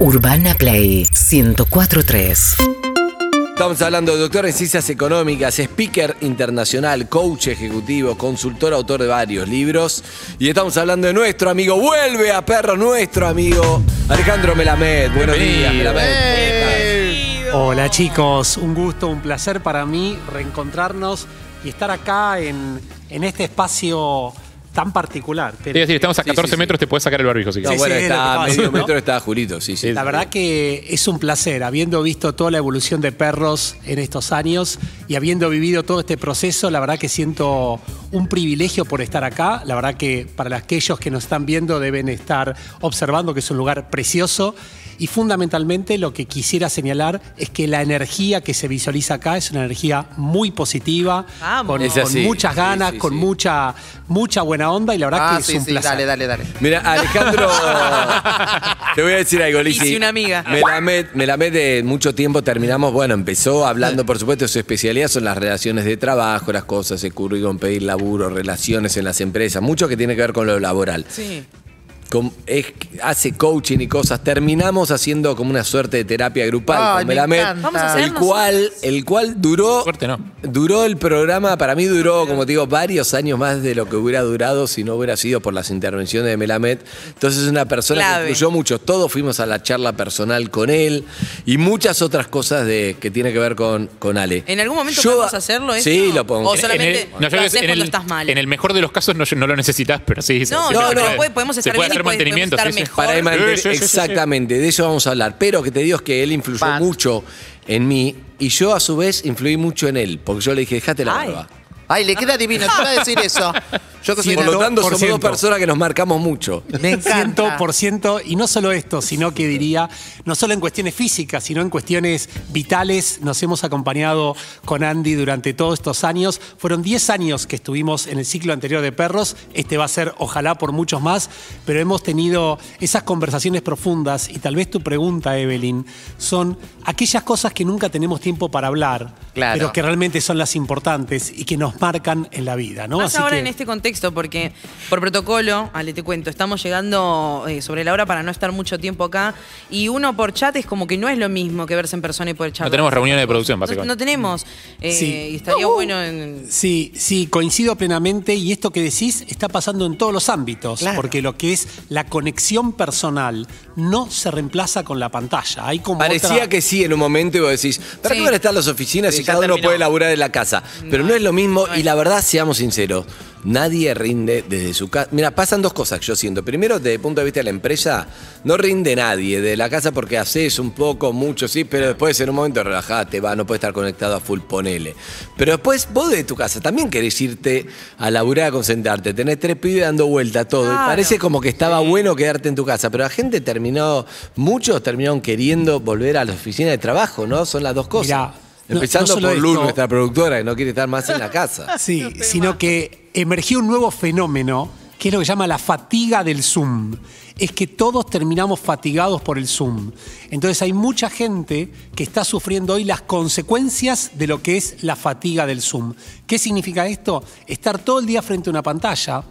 Urbana Play 1043. Estamos hablando de doctor en ciencias económicas, speaker internacional, coach ejecutivo, consultor, autor de varios libros. Y estamos hablando de nuestro amigo, vuelve a perro, nuestro amigo Alejandro Melamed. Buenos días, Melamed. Hola chicos, un gusto, un placer para mí reencontrarnos y estar acá en, en este espacio tan particular. A decir, estamos a Sí, 14 sí, sí. metros, te puedes sacar el barbijo si No, quieres. bueno, es está a medio ¿no? metro, está Julito, sí, sí. La verdad que es un placer, habiendo visto toda la evolución de perros en estos años y habiendo vivido todo este proceso, la verdad que siento un privilegio por estar acá. La verdad que para aquellos que nos están viendo deben estar observando que es un lugar precioso. Y fundamentalmente lo que quisiera señalar es que la energía que se visualiza acá es una energía muy positiva, con, con muchas ganas, sí, con sí. mucha mucha buena onda y la verdad Ah, que es sí, un sí, placer. dale, dale, dale. Mira, Alejandro, te voy a decir algo, Lizzy. Hice una amiga. Melamed, Melamed de mucho tiempo terminamos, bueno, empezó hablando, por supuesto, su especialidad son las relaciones de trabajo, las cosas, el currículum, pedir laburo, relaciones en las empresas, mucho que tiene que ver con lo laboral. Sí. Con- es- hace coaching y cosas. Terminamos haciendo como una suerte de terapia grupal Ay, con me Melamed, encanta. Vamos a hacer el cual, el cual duró, Suerte no. duró el programa, para mí duró, como te digo, varios años más de lo que hubiera durado si no hubiera sido por las intervenciones de Melamed. Entonces es una persona Clave. que influyó mucho. Todos fuimos a la charla personal con él y muchas otras cosas de, que tiene que ver con, con Ale. ¿En algún momento podemos hacerlo? Sí, lo podemos O solamente En el- no, yo lo haces en cuando el, estás mal. en el mejor de los casos no, no lo necesitas, pero sí. No, sí, no, no, puede- puede- podemos estar se puede bien hacer puede- mantenimiento. sí, mejor. Para mantener- Sí, sí, sí, sí. exactamente, de eso vamos a hablar. Pero que te digo es que él influyó mucho en mí y yo a su vez influí mucho en él, porque yo le dije, dejate la barba. Ay, le queda divino, te iba a decir eso. Yo que soy Por lo tanto, somos dos 100%. personas que nos marcamos mucho. Me encanta. 100%, y no solo esto, sino que diría, no solo en cuestiones físicas, sino en cuestiones vitales. Nos hemos acompañado con Andy durante todos estos años. Fueron 10 años que estuvimos en el ciclo anterior de perros. Este va a ser, ojalá, por muchos más, pero hemos tenido esas conversaciones profundas. Y tal vez tu pregunta, Evelyn, son aquellas cosas que nunca tenemos tiempo para hablar, Claro. pero que realmente son las importantes y que nos marcan en la vida. ¿no? Más Así ahora que- en este contexto, porque por protocolo, Ale, te cuento, estamos llegando eh, sobre la hora para no estar mucho tiempo acá. Y uno por chat es como que no es lo mismo que verse en persona y por chat. No tenemos reuniones de producción, No, básicamente. no tenemos. eh, Sí. Y estaría bueno en. Sí, sí, coincido plenamente y esto que decís está pasando en todos los ámbitos, Claro. porque lo que es la conexión personal no se reemplaza con la pantalla. Hay como Parecía otra- que sí en un momento y vos decís, ¿para Sí. qué van a estar las oficinas Sí, si cada uno terminó. puede laburar en la casa? Pero no es lo mismo y la verdad, seamos sinceros, nadie rinde desde su casa. Mira, pasan dos cosas que yo siento. Primero, desde el punto de vista de la empresa, no rinde nadie de la casa porque haces un poco, mucho, sí, pero después en un momento relajate, va, no puedes estar conectado a full, ponele. Pero después vos de tu casa también querés irte a laburar, a concentrarte, tenés tres pibes dando vuelta todo. Y parece como que estaba bueno quedarte en tu casa, pero la gente terminó, muchos terminaron queriendo volver a la oficina de trabajo, ¿no? Son las dos cosas. Mirá, Empezando no solo por Luz, esto- nuestra productora, que no quiere estar más en la casa. Sí, sino que emergió un nuevo fenómeno que es lo que llama la fatiga del Zoom. Es que todos terminamos fatigados por el Zoom. Entonces hay mucha gente que está sufriendo hoy las consecuencias de lo que es la fatiga del Zoom. ¿Qué significa esto? Estar todo el día frente a una pantalla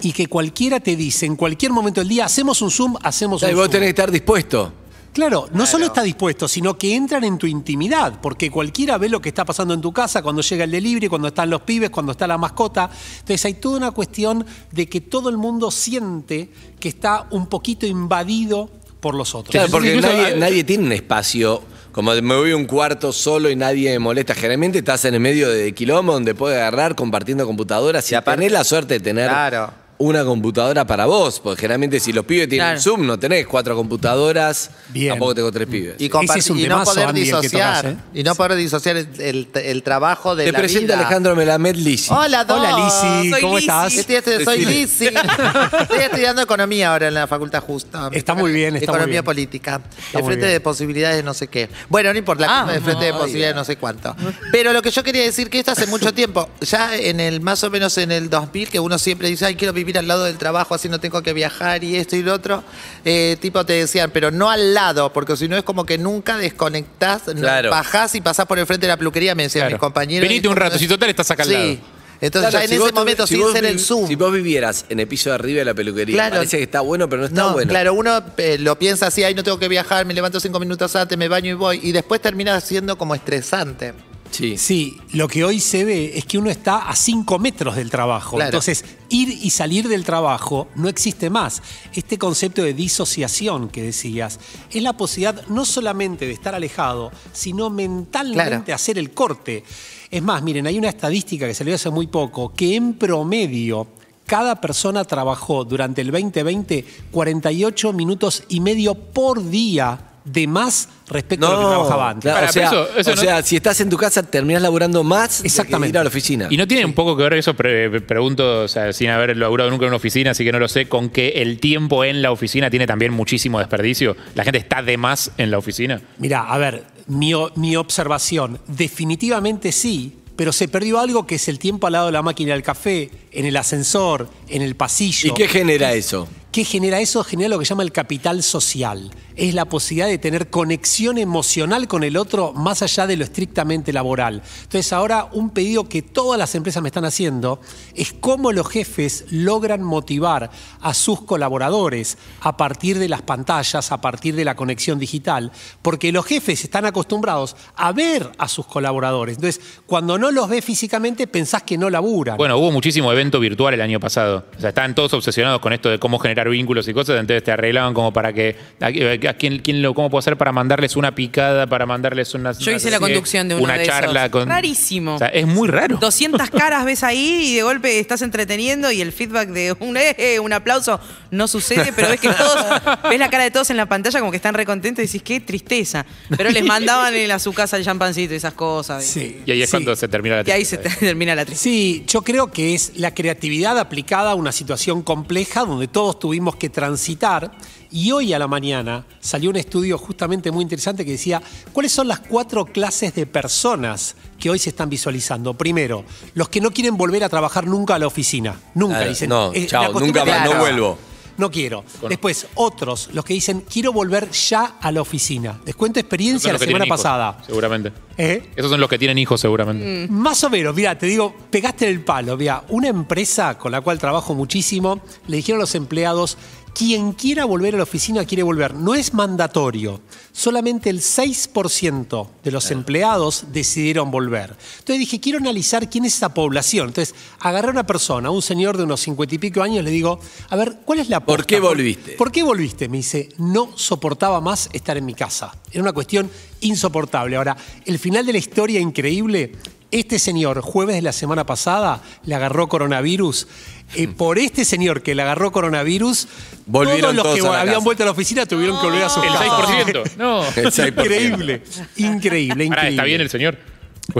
y que cualquiera te dice en cualquier momento del día, hacemos un Zoom, hacemos un Y vos Zoom. tenés que estar dispuesto. Claro, no solo está dispuesto, sino que entran en tu intimidad, porque cualquiera ve lo que está pasando en tu casa cuando llega el delivery, cuando están los pibes, cuando está la mascota. Entonces hay toda una cuestión de que todo el mundo siente que está un poquito invadido por los otros. Claro, porque Incluso- nadie, nadie tiene un espacio. Como me voy a un cuarto solo y nadie me molesta. Generalmente estás en el medio de quilombo donde puedes agarrar compartiendo computadoras y, Y aparte- tenés la suerte de tener Claro. Una computadora para vos. Porque generalmente si los pibes tienen Claro. Zoom, no tenés cuatro computadoras. Bien. Tampoco tengo tres pibes. Y, Ese compartir- es un y no temazo, poder Andy, el que disociar. tocas, ¿eh? Y no poder disociar el, el- el trabajo de Te la presento vida. Alejandro Melamed Lisi. Hola, Dos. Hola Lisi, Soy ¿cómo Lisi. estás? Estoy- estoy- soy Decime. Lizzy. Estoy estudiando economía ahora en la facultad justa. Está muy bien, está muy Economía bien. política. Está el muy frente bien. de posibilidades de no sé qué. Bueno, no importa, Ah, el frente de posibilidades de no sé cuánto. Pero lo que yo quería decir que esto hace mucho tiempo, ya en el más o menos en el 2000, que uno siempre dice, ay, quiero vivir al lado del trabajo, así no tengo que viajar y esto y lo otro, eh, tipo te decían, pero no al lado, porque si no es como que nunca desconectás, Claro. bajás y pasás por el frente de la peluquería, me decían Claro. mis compañeros. Venite un rato, si total estás acá al Sí. lado. Entonces Claro, ya en ese momento, si sin vos ser el Zoom. Si vos vivieras en el piso de arriba de la peluquería, Claro. parece que está bueno, pero no está no, bueno. claro, uno eh, lo piensa así, ay, no tengo que viajar, me levanto cinco minutos antes, me baño y voy. Y después termina siendo como estresante. Sí. Sí, lo que hoy se ve es que uno está a 5 metros del trabajo. Claro. Entonces, ir y salir del trabajo no existe más. Este concepto de disociación que decías es la posibilidad no solamente de estar alejado, sino mentalmente Claro. hacer el corte. Es más, miren, hay una estadística que salió hace muy poco que en promedio cada persona trabajó durante el 2020 48 minutos y medio por día de más respecto a lo que trabajaba antes. Para, o sea, pero eso- eso o no- sea, si estás en tu casa terminás laburando más de que Exactamente. ir a la oficina. Y no tiene un poco que ver eso, pre- pregunto, o sea, sin haber laburado nunca en una oficina, así que no lo sé, con que el tiempo en la oficina tiene también muchísimo desperdicio. La gente está de más en la oficina. Mira, a ver, mi, o- mi observación, definitivamente sí, pero se perdió algo que es el tiempo al lado de la máquina del café, en el ascensor, en el pasillo. ¿Y qué genera eso? ¿Qué genera eso? Genera lo que llama el capital social. Es la posibilidad de tener conexión emocional con el otro más allá de lo estrictamente laboral. Entonces ahora un pedido que todas las empresas me están haciendo es cómo los jefes logran motivar a sus colaboradores a partir de las pantallas, a partir de la conexión digital, porque los jefes están acostumbrados a ver a sus colaboradores. Entonces, cuando no los ves físicamente, pensás que no laburan. Bueno, hubo muchísimo evento virtual el año pasado. O sea, estaban todos obsesionados con esto de cómo generar vínculos y cosas, entonces te arreglaban como para que. ¿A, a quién, quién lo, ¿Cómo puedo hacer para mandarles una picada, para mandarles una. Yo hice la conducción de uno Una de charla esos. con. Rarísimo. O sea, es muy raro. 200 caras ves ahí y de golpe estás entreteniendo y el feedback de un, eh, un aplauso no sucede, pero ves que todos, ves la cara de todos en la pantalla como que están recontentos y decís, qué tristeza. Pero les mandaban en- a su casa el champancito y esas cosas. Sí, Y ahí es sí. cuando se termina la Y ahí se tristeza. te- termina la tristeza. Sí, yo creo que es la creatividad aplicada a una situación compleja donde todos tuvimos que transitar. Y hoy a la mañana salió un estudio justamente muy interesante que decía cuáles son las cuatro clases de personas que hoy se están visualizando. Primero, los que no quieren volver a trabajar nunca a la oficina. Nunca dicen. no, "Eh, chao, nunca más, no vuelvo. No quiero. Después, otros, los que dicen, quiero volver ya a la oficina. Les cuento experiencia la semana hijos, pasada. Seguramente. ¿Eh? Esos son los que tienen hijos, seguramente. Más o menos, mira, te digo, pegaste el palo. Mira, una empresa con la cual trabajo muchísimo, le dijeron a los empleados, quien quiera volver a la oficina quiere volver. No es mandatorio. Solamente el 6% de los empleados decidieron volver. Entonces dije, quiero analizar quién es esa población. Entonces agarré a una persona, un señor de unos cincuenta y pico años, le digo, a ver, ¿cuál es la ¿Por posta? qué volviste? ¿Por qué volviste? Me dice, no soportaba más estar en mi casa. Era una cuestión insoportable. Ahora, el final de la historia increíble, este señor, jueves de la semana pasada, le agarró coronavirus. Eh, por este señor que le agarró coronavirus, Volvieron todos los que todos a la habían casa. vuelto a la oficina tuvieron que volver a su El casa. 6%. No. El 6%. Increíble, increíble, increíble. Pará, está bien el señor.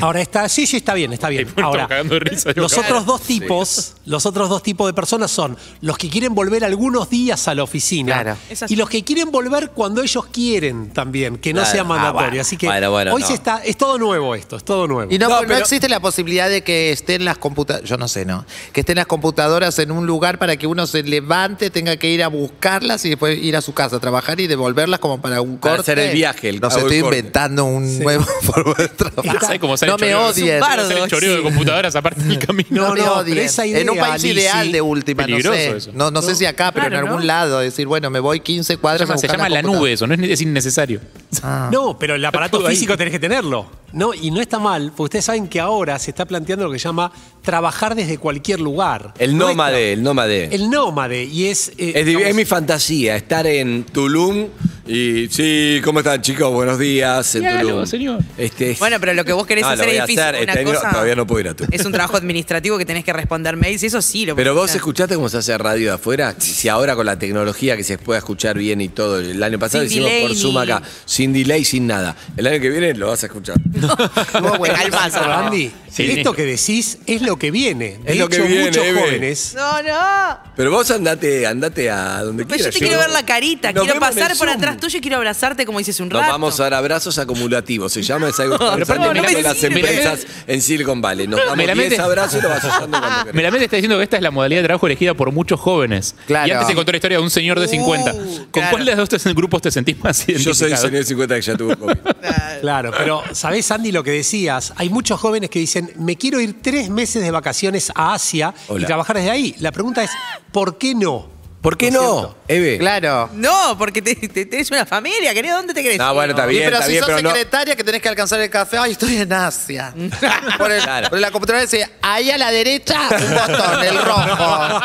Ahora está, sí, sí, está bien, está bien. Ahora, cagando de risa, digo, los claro. otros dos tipos, los otros dos tipos de personas son los que quieren volver algunos días a la oficina Claro. Y los que quieren volver cuando ellos quieren también, que no Claro. sea Ah, mandatorio. bueno. Así que Bueno, bueno, hoy no. se está, es todo nuevo esto, es todo nuevo. Y no, No, no pero- existe la posibilidad de que estén las computadoras, yo no sé, ¿no? Que estén las computadoras en un lugar para que uno se levante, tenga que ir a buscarlas y después ir a su casa a trabajar y devolverlas como para un Para corte. hacer el viaje, el- no sé, estoy corte. inventando un nuevo forma de trabajar. ¿Sabes cómo No el me choreo? odien. bardo, Sale el choreo de computadoras aparte del camino. No, No, me no, odien. pero esa en un país ideal de última, no sé. eso. No, no sé si acá, pero Claro, en algún ¿no? lado. Decir, bueno, me voy 15 Se cuadras llama, a se llama la nube eso, no es, es innecesario. Ah. No, pero el aparato físico tenés que tenerlo. No, y no está mal, porque ustedes saben que ahora se está planteando lo que se llama trabajar desde cualquier lugar. El No nómade, el nómade. El nómade, y es. eh, Es, div- digamos, es mi fantasía, estar en Tulum y sí, ¿cómo están chicos? Buenos días en Hágalo, Tulum. señor. Este es- Bueno, pero lo que vos querés No, lo hacer es difícil. hacer, Una este, no, todavía no puedo ir a Tulum. Es un trabajo administrativo que tenés que responder mails y eso sí lo Pero vos hacer. escuchaste cómo se hace radio de afuera, si ahora con la tecnología que se puede escuchar bien y todo, el año pasado Sin hicimos por Zoom acá, sin delay, sin nada. El año que viene lo vas a escuchar. Te buenísimo. calmás, Pero, ¿no? Andy, Sí. esto que decís es lo que viene. De Es lo que hecho, viene, muchos Eve. jóvenes. No, no. Pero vos andate, andate a donde Pero quieras. yo te quiero ver la carita, Nos quiero pasar por atrás tuyo y quiero abrazarte como dices un Nos rato. vamos a dar abrazos acumulativos. Se llama es algo que están las empresas en Silicon Valley. Nos damos Melamed- 10 abrazos y lo vas usando cuando querés. Melamed está diciendo que esta es la modalidad de trabajo elegida por muchos jóvenes. Claro. Y antes se contó la historia de un señor de 50. ¿Con claro. cuál de los dos grupos te sentís más Yo identificado? soy el señor 50 que ya tuvo COVID. Claro, pero ¿sabés, Andy, lo que decías? Hay muchos jóvenes que dicen, me quiero ir tres meses de vacaciones a Asia Hola. y trabajar desde ahí. La pregunta es, ¿por qué no? ¿Por qué ¿No? Eve? Claro. No, porque te, te- tenés una familia, querido. ¿Dónde te querés? No, bueno, está bien, pero está si bien, sos pero no. secretaria que tenés que alcanzar el café, ay, estoy en Asia. por, el- Claro. por la computadora dice, ahí a la derecha, un botón, el rojo.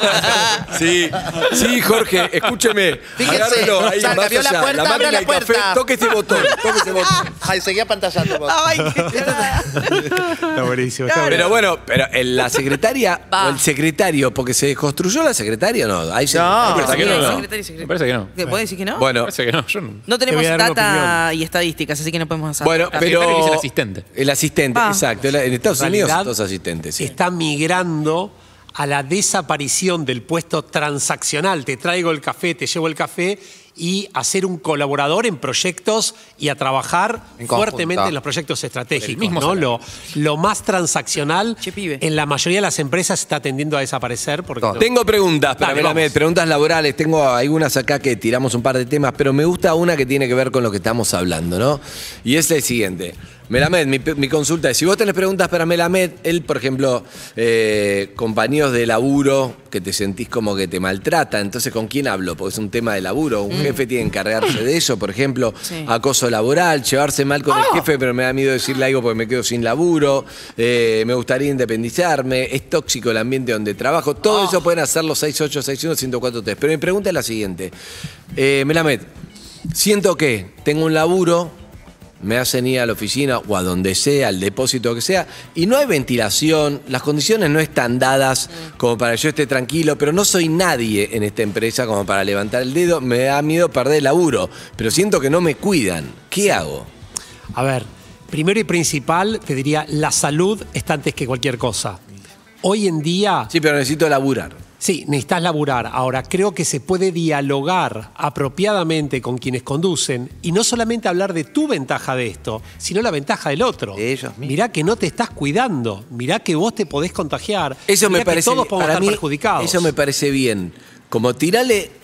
Sí, sí, Jorge, escúcheme. Fíjese, Agárrelo ahí, salga, más vio la allá, puerta, máquina abrió la de café, puerta. toque ese botón, toque ese botón. Ay, seguía pantallando vos. Ay, qué. Está buenísimo. está Pero buenísimo. bueno, pero en la secretaria Va. o el secretario, porque se construyó la secretaria, no. Hay No. secretaria, que no. Secretario, secretario. Me parece que no. ¿Qué, ¿Puedes decir que no? Me Bueno, parece que no. Yo no. no tenemos Te voy a dar una data y estadísticas, así que no podemos hacer. bueno, pero. el asistente. El asistente, Va. exacto. En Estados Unidos realidad, todos asistentes, sí. Está migrando a la desaparición del puesto transaccional. Te traigo el café, te llevo el café y a ser un colaborador en proyectos y a trabajar En fuertemente en los proyectos estratégicos. mismo ¿no? salario. Lo, lo más transaccional en la mayoría de las empresas está tendiendo a desaparecer porque. Tengo preguntas para Dale, preguntas laborales. Tengo algunas acá que tiramos un par de temas, pero me gusta una que tiene que ver con lo que estamos hablando, ¿no? Y es el siguiente. Melamed, mi, mi consulta es, si vos tenés preguntas para Melamed, él, por ejemplo, eh, compañeros de laburo que te sentís como que te maltrata, entonces ¿con quién hablo? Porque es un tema de laburo. Un jefe tiene que encargarse de eso, por ejemplo, Sí. acoso laboral, llevarse mal con el jefe, pero me da miedo decirle algo porque me quedo sin laburo, eh, me gustaría independizarme, es tóxico el ambiente donde trabajo, todo eso pueden hacer los 6861-1043. Pero mi pregunta es la siguiente. Eh, Melamed, siento que tengo un laburo, me hacen ir a la oficina o a donde sea, al depósito que sea, y no hay ventilación, las condiciones no están dadas como para que yo esté tranquilo, pero no soy nadie en esta empresa como para levantar el dedo, me da miedo perder el laburo, pero siento que no me cuidan. ¿Qué hago? A ver, primero y principal, te diría, la salud está antes que cualquier cosa. Hoy en día, Sí, pero necesito laburar. Sí, necesitas laburar. Ahora, creo que se puede dialogar apropiadamente con quienes conducen y no solamente hablar de tu ventaja de esto, sino la ventaja del otro. De ellos mismos. Mirá que no te estás cuidando, mirá que vos te podés contagiar. Eso mirá me parece que todos podemos para estar mí, perjudicados. Eso me parece bien. Como tirarle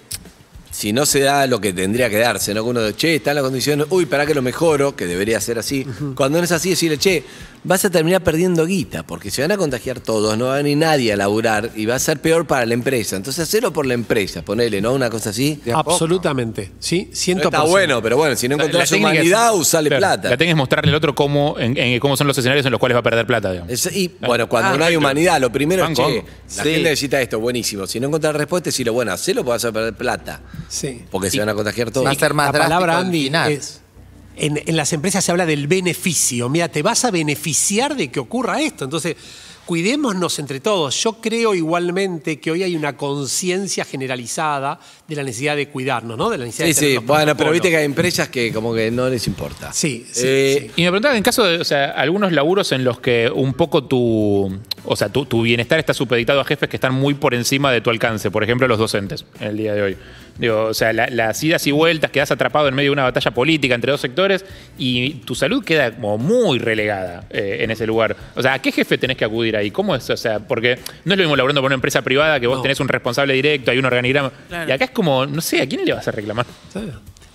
si no se da lo que tendría que darse, ¿no? Que uno, che, está en la condición, uy, para que lo mejoro, que debería ser así. Cuando no es así, decirle, che, vas a terminar perdiendo guita, porque se van a contagiar todos, no va a venir nadie a laburar y va a ser peor para la empresa. Entonces, hacelo por la empresa, ponele, ¿no? Una cosa así. De. Absolutamente, sí, No 100%. está bueno, pero bueno, si no encontrás la técnica es- humanidad, usale claro, plata. La técnica es mostrarle al otro cómo, en, en cómo son los escenarios en los cuales va a perder plata, digamos. Es- y bueno, cuando Ah, no hay humanidad, lo primero es, che, la Sí. gente necesita esto, buenísimo. Si no encontrás respuesta, decirlo, bueno, hacelo porque vas a perder plata. Sí. Porque se van a contagiar todos. Va a ser más la palabra Andy es en, en las empresas se habla del beneficio. Mira, te vas a beneficiar de que ocurra esto. Entonces, cuidémonos entre todos. Yo creo igualmente que hoy hay una conciencia generalizada de la necesidad de cuidarnos, ¿no? De la necesidad Sí, de sí, bueno, pero viste que hay empresas que como que no les importa. Sí, sí, Eh, sí. Y me preguntaba, en caso de, o sea, algunos laburos en los que un poco tu, o sea, tu, tu bienestar está supeditado a jefes que están muy por encima de tu alcance, por ejemplo, los docentes en el día de hoy. Digo, o sea, la- las idas y vueltas, quedas atrapado en medio de una batalla política entre dos sectores y tu salud queda como muy relegada eh, en ese lugar. O sea, ¿a qué jefe tenés que acudir ahí? ¿Cómo es? O sea, porque no es lo mismo laburando por una empresa privada que vos No. tenés un responsable directo, hay un organigrama. Claro. Y acá es como, no sé, ¿a quién le vas a reclamar?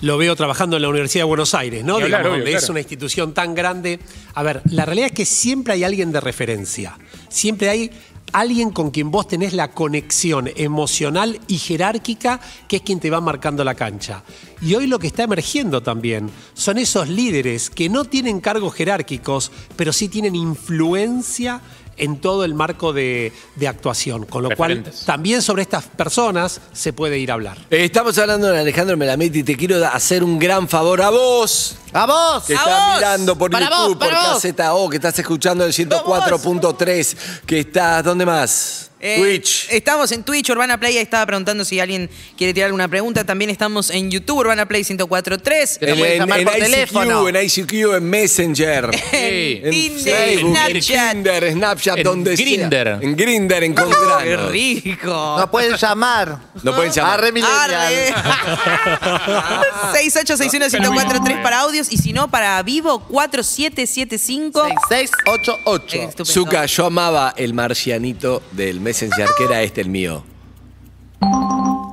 Lo veo trabajando en la Universidad de Buenos Aires, ¿no? Digamos, obvio, donde es claro. una institución tan grande. A ver, la realidad es que siempre hay alguien de referencia. Siempre hay alguien con quien vos tenés la conexión emocional y jerárquica, que es quien te va marcando la cancha. Y hoy lo que está emergiendo también son esos líderes que no tienen cargos jerárquicos, pero sí tienen influencia en todo el marco de, de actuación. Con lo Referentes. cual, también sobre estas personas se puede ir a hablar. eh, estamos hablando de Alejandro Melamed y te quiero hacer un gran favor a vos. ¡A vos! Que ¡A estás vos! mirando por Para YouTube, vos, por. KZO, que estás escuchando el 104.3, que estás, ¿dónde más? Eh, Twitch. Estamos en Twitch, Urbana Play. Ahí estaba preguntando si alguien quiere tirar alguna pregunta. También estamos en YouTube, Urbana Play 1043. Que nos pueden llamar por ICQ, teléfono. en ICQ, en Messenger. Sí. En Tinder, Facebook, en Snapchat. Tinder, Snapchat, En donde sea. Grindr. En Grinder, ¡Qué rico! Nos pueden llamar. No pueden llamar. Arre millennial. Arre. 6861-1043 para audios y si no, para vivo 4775. 6688. Estupendo. Zuka, yo amaba el marcianito del Messenger, que era este el mío.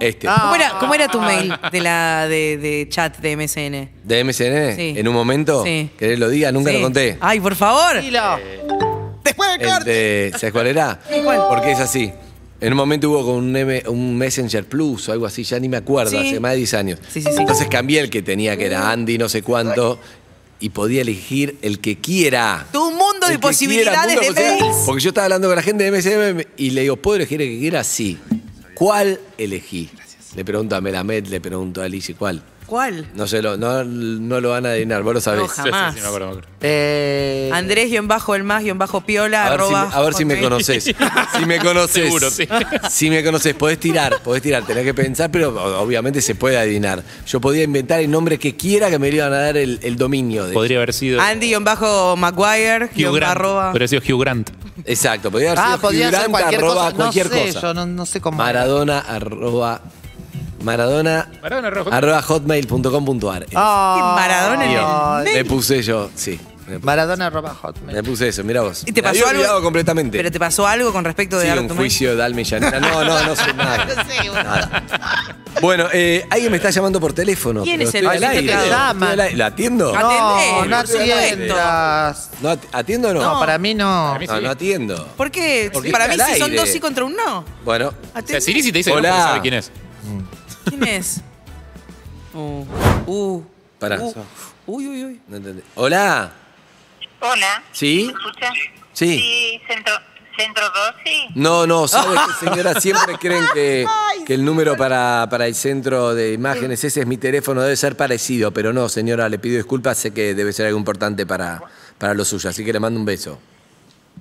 Este. ¿Cómo era, cómo era tu mail de la de, de chat de MSN? ¿De MSN? Sí. En un momento. Sí. ¿Querés lo diga? Nunca Sí. lo conté. Ay, por favor. Dilo. Después del El corte. de, ¿Sabes cuál era? ¿Cuál? Porque es así. En un momento hubo con un, M- un Messenger Plus o algo así, ya ni me acuerdo, Sí. hace más de 10 años. Sí, sí, sí. Entonces cambié el que tenía, que era Andy no sé cuánto, y podía elegir el que quiera. Tu mundo De posibilidades quiera, de mundo mails. Porque yo estaba hablando con la gente de MSM y le digo, ¿puedo elegir el que quiera? Sí. ¿Cuál elegí? Le pregunto a Melamed, le pregunto a Alicia, ¿cuál? ¿Cuál? No, se lo, no, no lo van a adivinar, vos lo sabés. No, Sí, sí, Jamás. sí, me acuerdo, me acuerdo. Eh, Andrés guion bajo el más guion bajo piola A ver, si, arroba me- a ver si me hotmail. conoces. Si me conoces. Seguro, sí. Si me conoces, podés tirar, podés tirar, tenés que pensar, pero o- obviamente se puede adivinar. Yo podía inventar el nombre que quiera que me iban a dar el, el dominio de. Podría haber sido Andy guion bajo Maguire Hugh guion Grant. arroba. Podría haber sido Hugh Grant. Exacto, podía haber ah, sido ser figurante, cualquier arroba cosa. cualquier no sé, cosa. yo no, no sé cómo. Maradona arroba. Maradona Maradona arroba- arroba hotmail.com.ar. Maradona en el. Me puse yo, sí. Me, Maradona arroba me hotmail. puse eso, mira vos. ¿Y te Me pasó había algo? olvidado completamente. ¿Pero te pasó algo con respecto de Sí, un mail? juicio de alma y llanura. No, no, no sé nada. Nada. Bueno, eh, alguien me está llamando por teléfono. ¿Quién pero es el estoy al que te aire. llama? Estoy al aire. ¿La atiendo? No, No, Atendé, no por at- ¿Atiendo o no? No, para mí no. Para mí No, sí. no atiendo. ¿Por qué? Porque Para mí está al si son aire. dos sí contra un no. Bueno, O sea, Siri si te dice no, Hola. porque sabe quién es. ¿Quién es? Uh, uh, Pará. uh. Uy, uy, uy. no entendí. Hola. Hola. ¿Sí? ¿Me escucha? Sí. Sí, Centro, centro Rossi. No, no, ¿sabe qué, señora? Siempre creen que, que el número para, para el centro de imágenes, ese es mi teléfono, debe ser parecido, pero no, señora, le pido disculpas, sé que debe ser algo importante para, para lo suyo, así que le mando un beso.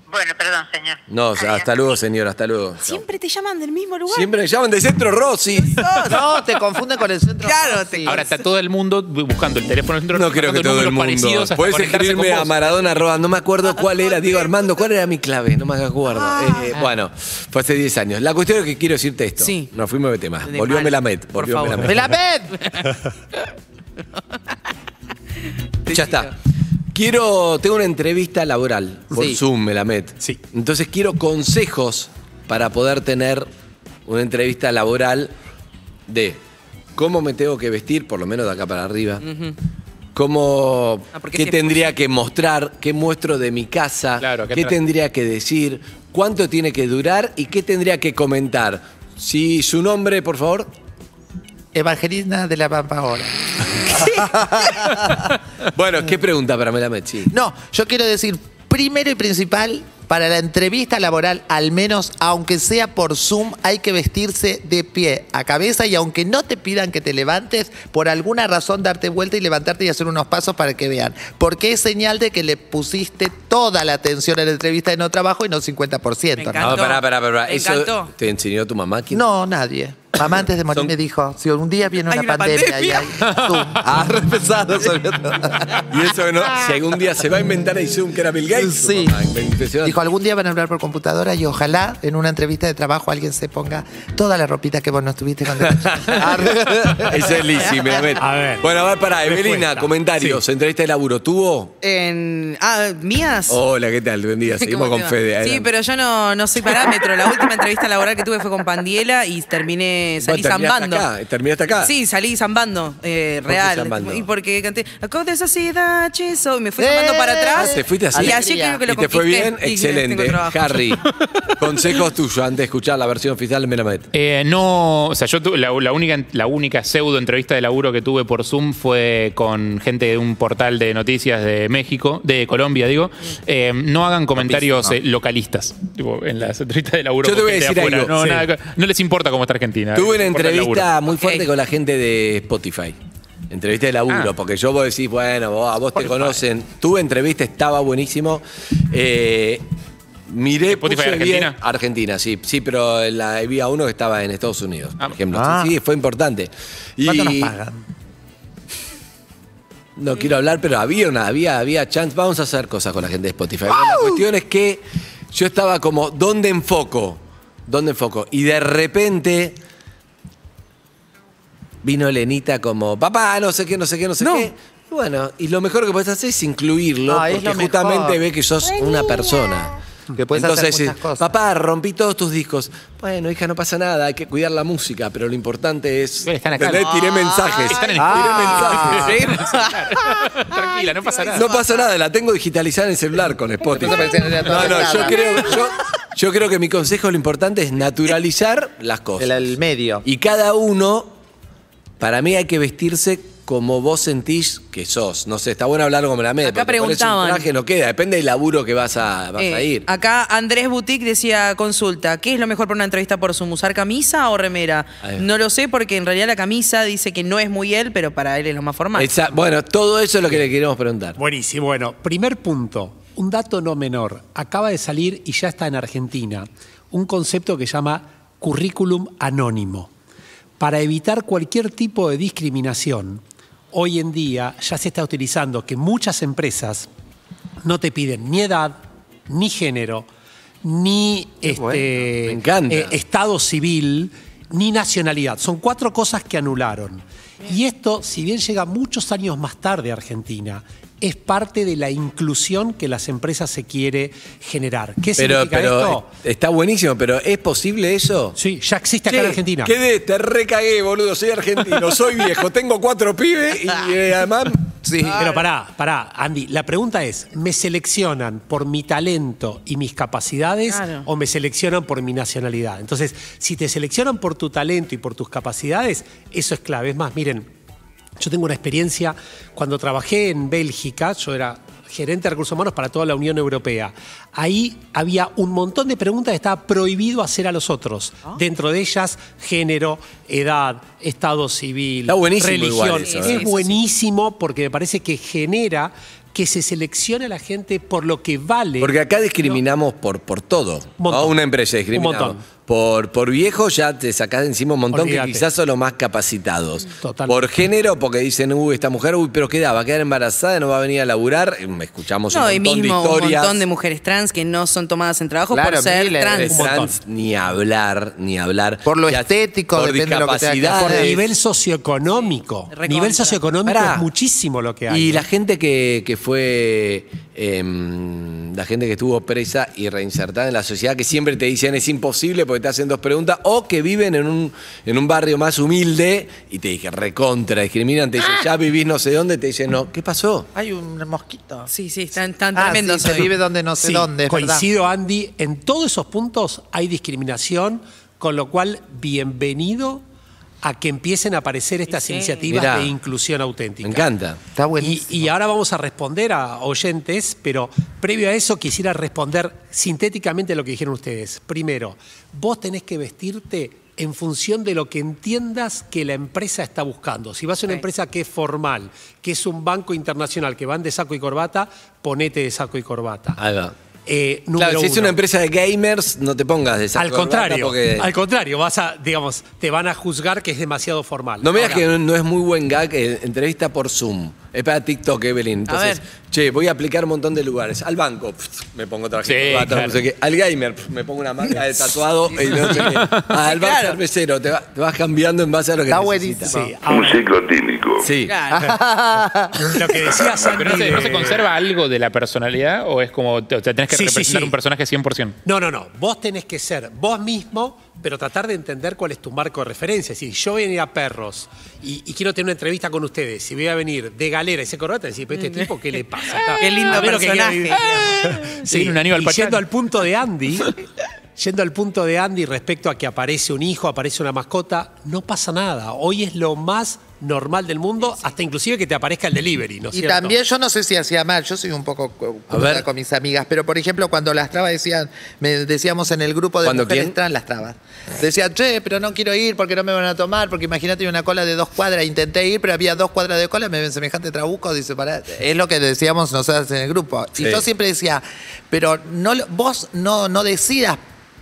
Bueno, perdón, señor. No, Adiós. hasta luego, señora, hasta luego. Siempre te llaman del mismo lugar. Siempre me llaman de Centro Rossi. No, te confunden con el centro. Claro, Rossi. Ahora está todo el mundo buscando el teléfono del centro. No creo que todo el mundo. Puedes escribirme a. Maradona arroba, no me acuerdo cuál era, Diego Armando, cuál era mi clave, no me acuerdo. Eh, bueno, fue hace 10 años. La cuestión es que quiero decirte esto. Sí. Nos fuimos de tema. De Volvió mal. Melamed. Por Volvió favor. Melamed. ¡Me la ven! Ya está. Quiero, tengo una entrevista laboral por Sí. Zoom, Melamed. Sí. Entonces quiero consejos para poder tener una entrevista laboral de cómo me tengo que vestir, por lo menos de acá para arriba. Cómo, Ah, porque qué si es tendría que mostrar, qué muestro de mi casa, Claro, ¿qué qué tra- tendría que decir, cuánto tiene que durar y qué tendría que comentar. Si su nombre, por favor. Evangelina de la Pampa ahora. Bueno, ¿qué pregunta para Melamed? Sí. No, yo quiero decir, primero y principal, para la entrevista laboral, al menos, aunque sea por Zoom, hay que vestirse de pie a cabeza y aunque no te pidan que te levantes, por alguna razón darte vuelta y levantarte y hacer unos pasos para que vean. Porque es señal de que le pusiste toda la atención a la entrevista de no trabajo y no 50%. Me ¿no? encantó. No, pará, pará, pará. Me ¿Eso encantó. te enseñó tu mamá? ¿Quién? No, nadie. Mamá antes de morir Son- me dijo, si algún día viene Hay una, una pandemia, pandemia. y hay Zoom. Ah, re pesado sobre todo. Y eso no, si algún día se va a inventar el Zoom que era Bill Gates. Sí. mamá, impresionante. Dijo, algún día van a hablar por computadora y ojalá en una entrevista de trabajo alguien se ponga toda la ropita que vos no estuviste cuando. Ese es Lizzy, me la meto. A ver. Bueno, a ver, pará, Evelina, Respuesta. comentarios. Entrevista de laburo, ¿tuvo? En, ah, Hola, ¿qué tal? Buen día, seguimos ¿Cómo con? Fede. Sí, pero yo no, no soy parámetro. La última entrevista laboral que tuve fue con Pandiela y terminé, salí Bueno, zambando. acá, ¿Terminaste acá? Sí, salí zambando, eh, ¿Por qué real. zambando? Y porque canté Acabo de sociedad, chiso, y me fui zambando para atrás. Ah, ¿te fuiste así? Y así creo que lo ¿Y te fue bien? Y Excelente. Harry, consejos tuyos antes de escuchar la versión oficial de Melamed. Eh, no, o sea, yo tuve- la, la única, la única pseudo entrevista de laburo que tuve por Zoom fue con gente de un portal de noticias de México, de Colombia, digo. Eh, no hagan comentarios eh, localistas tipo, en las entrevistas de laburo. Yo te voy a decir afuera. algo, No, sí. nada- no les importa cómo está Argentina. Tuve una entrevista muy fuerte con la gente de Spotify. Entrevista de laburo, Ah. porque yo vos decís, bueno, vos- a vos te conocen. Tuve entrevista, estaba buenísimo. Eh, Miré, ¿Spotify puse Argentina? bien- Argentina, sí. Sí, pero la, había uno que estaba en Estados Unidos, Ah. por ejemplo. Ah. Sí, sí, fue importante. Y ¿Cuánto nos pagan? No quiero hablar, pero había una, había, había chance. Vamos a hacer cosas con la gente de Spotify. La cuestión es que yo estaba como, ¿dónde enfoco? ¿Dónde enfoco? Y de repente vino Lenita como, papá, no sé qué, no sé qué, no sé No. qué. Y Bueno, y lo mejor que puedes hacer es incluirlo, es porque lo justamente ve que sos una persona. Que puedes Entonces, hacer muchas eh, cosas. papá, rompí todos tus discos. Bueno, hija, no pasa nada, hay que cuidar la música, pero lo importante es. Están acá. ¿entendés? Tiré mensajes. Están en el Ah. Tiré mensajes. Tranquila, no pasa nada. No pasa nada, la tengo digitalizada en el celular con Spotify. No, no, yo creo, yo, yo creo que mi consejo lo importante es naturalizar las cosas. El, el medio. Y cada uno, para mí hay que vestirse como vos sentís que sos. No sé, está bueno hablar como la media. Acá preguntaban. Un traje no queda, depende del laburo que vas a, vas a Eh, ir. Acá Andrés Boutique decía, consulta, ¿qué es lo mejor para una entrevista por Zoom? ¿Usar camisa o remera? No lo sé porque en realidad la camisa dice que no es muy él, pero para él es lo más formal. Esa- bueno, todo eso es lo que le queremos preguntar. Buenísimo. Bueno, primer punto. Un dato no menor. Acaba de salir y ya está en Argentina un concepto que se llama currículum anónimo. Para evitar cualquier tipo de discriminación, hoy en día ya se está utilizando que muchas empresas no te piden ni edad, ni género, ni este, eh, estado civil, ni nacionalidad. Son cuatro cosas que anularon. Y esto, si bien llega muchos años más tarde a Argentina, es parte de la inclusión que las empresas se quiere generar. ¿Qué Pero, significa pero esto? está buenísimo, pero ¿es posible eso? Sí, ya existe acá en Argentina. Quedé, te recagué, boludo. Soy argentino, soy viejo, tengo cuatro pibes y eh, además. Sí. Pero pará, pará, Andy, la pregunta es, ¿me seleccionan por mi talento y mis capacidades Claro. o me seleccionan por mi nacionalidad? Entonces, si te seleccionan por tu talento y por tus capacidades, eso es clave. Es más, miren, yo tengo una experiencia cuando trabajé en Bélgica, yo era gerente de recursos humanos para toda la Unión Europea. Ahí había un montón de preguntas que estaba prohibido hacer a los otros. Dentro de ellas, género, edad, estado civil, Está buenísimo religión. igual eso, es ¿eh? buenísimo porque me parece que genera que se seleccione a la gente por lo que vale. Porque acá discriminamos por, por todo. Montón. ¿no? Una empresa discriminamos. Un. Por, por viejo ya te sacás de encima un montón Olvídate. que quizás son los más capacitados. Totalmente. Por género, porque dicen, uy, esta mujer, uy, pero ¿qué da? ¿Va a quedar embarazada? ¿No va a venir a laburar? Eh, Escuchamos no, un y montón mismo de un historias. montón de mujeres trans que no son tomadas en trabajo Claro, por ser miles. trans. Un trans, ni hablar, ni hablar. Por lo Ya- estético, por depende de lo que por nivel socioeconómico. Recontra. nivel socioeconómico Pará. es muchísimo lo que hay. Y ¿eh? la gente que, que fue, em, la gente que estuvo presa y reinsertada en la sociedad, que siempre te dicen es imposible porque te hacen dos preguntas, o que viven en un, en un barrio más humilde y te dije, recontra, discriminan, te dicen, ya vivís no sé dónde, te dicen, no, ¿qué pasó? Hay un mosquito. Sí, sí, están, están Ah, tremendos. sí, se vive donde no sé Sí, dónde, es verdad. coincido, Andy. En todos esos puntos hay discriminación, con lo cual, bienvenido a que empiecen a aparecer estas Sí. iniciativas Mirá. de inclusión auténtica. Me encanta. Está Y, buenísimo. y ahora vamos a responder a oyentes, pero previo a eso quisiera responder sintéticamente lo que dijeron ustedes. Primero, vos tenés que vestirte en función de lo que entiendas que la empresa está buscando. Si vas a una empresa que es formal, que es un banco internacional, que van de saco y corbata, ponete de saco y corbata. Ahí va. Eh, número Claro, si es una empresa de gamers, no te pongas de esa Al contrario, porque- al contrario, vas a, digamos, te van a juzgar que es demasiado formal. No me digas que no es muy buen gag, eh, entrevista por Zoom. Es para TikTok, Evelyn. Entonces, ver. che, voy a aplicar un montón de lugares. Al banco, pf, me pongo traje Sí, claro. no sé qué. Al gamer, pf, me pongo una marca de tatuado y no sé qué. Al bar Claro. cervecero, te, va- te vas cambiando en base a lo que Está necesitas. Sí, Un Sí. Claro. lo que decía Sandy Pero no se, no se de- conserva algo de la personalidad o es como, o sea, tenés que Sí, sí, representar sí. un personaje 100%. No, no, no. Vos tenés que ser vos mismo, pero tratar de entender cuál es tu marco de referencia. Es decir, yo voy a venir a Perros y, y quiero tener una entrevista con ustedes. Si voy a venir de galera y se corbata, decir, pero este tipo, ¿qué le pasa? Está- Qué lindo a ver lo que quiere personaje. vivir. Viene un aníbal y Pachán. yendo al punto de Andy, yendo al punto de Andy respecto a que aparece un hijo, aparece una mascota, no pasa nada. Hoy es lo más normal del mundo, hasta inclusive que te aparezca el delivery, ¿no es Y cierto? también yo no sé si hacía mal, yo soy un poco ver. con mis amigas, pero por ejemplo cuando las trabas decían, me decíamos en el grupo de ¿Cuándo mujeres quién? trans las trabas, decían, che, pero no quiero ir porque no me van a tomar, porque imagínate una cola de dos cuadras, intenté ir, pero había dos cuadras de cola, me ven semejante trabuco, dice, para es lo que decíamos nosotros en el grupo. Sí. Y yo siempre decía, pero no vos no, no decidas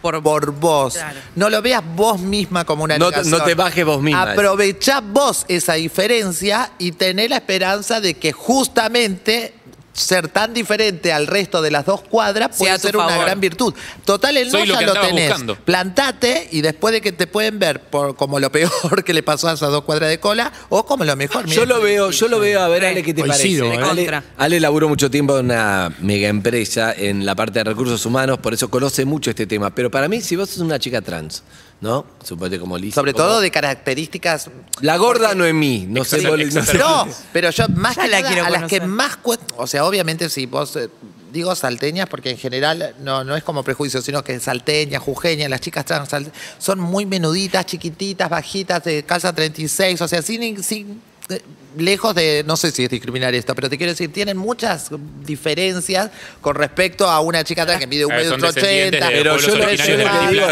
por, por vos, Claro. no lo veas vos misma como una No negación. no te bajes vos misma. Aprovechá vos esa diferencia y tener la esperanza de que justamente ser tan diferente al resto de las dos cuadras puede ser una favor. gran virtud. Total, el no Soy ya lo tenés. buscando. Plantate y después de que te pueden ver por como lo peor que le pasó a esas dos cuadras de cola o como lo mejor. Yo lo veo, yo lo veo, a ver, Ale, ¿qué te Coincido, parece? ¿eh? Ale, Contra. Ale laburó mucho tiempo en una mega empresa en la parte de recursos humanos, por eso conoce mucho este tema. Pero para mí, si vos sos una chica trans, ¿no? Suponete como Lisa. Sobre como- todo de características La gorda Noemí, no sé. No sé-. No, pero yo más Ya que la nada, quiero a las que más o sea, obviamente si vos eh, digo salteñas porque en general no, no es como prejuicio, sino que salteñas, jujeñas, las chicas trans son muy menuditas, chiquititas, bajitas, de calza 36, o sea, sin, sin lejos de, no sé si es discriminar esto, pero te quiero decir, tienen muchas diferencias con respecto a una chica trans que mide un Eh, metro ochenta. de Pero yo lo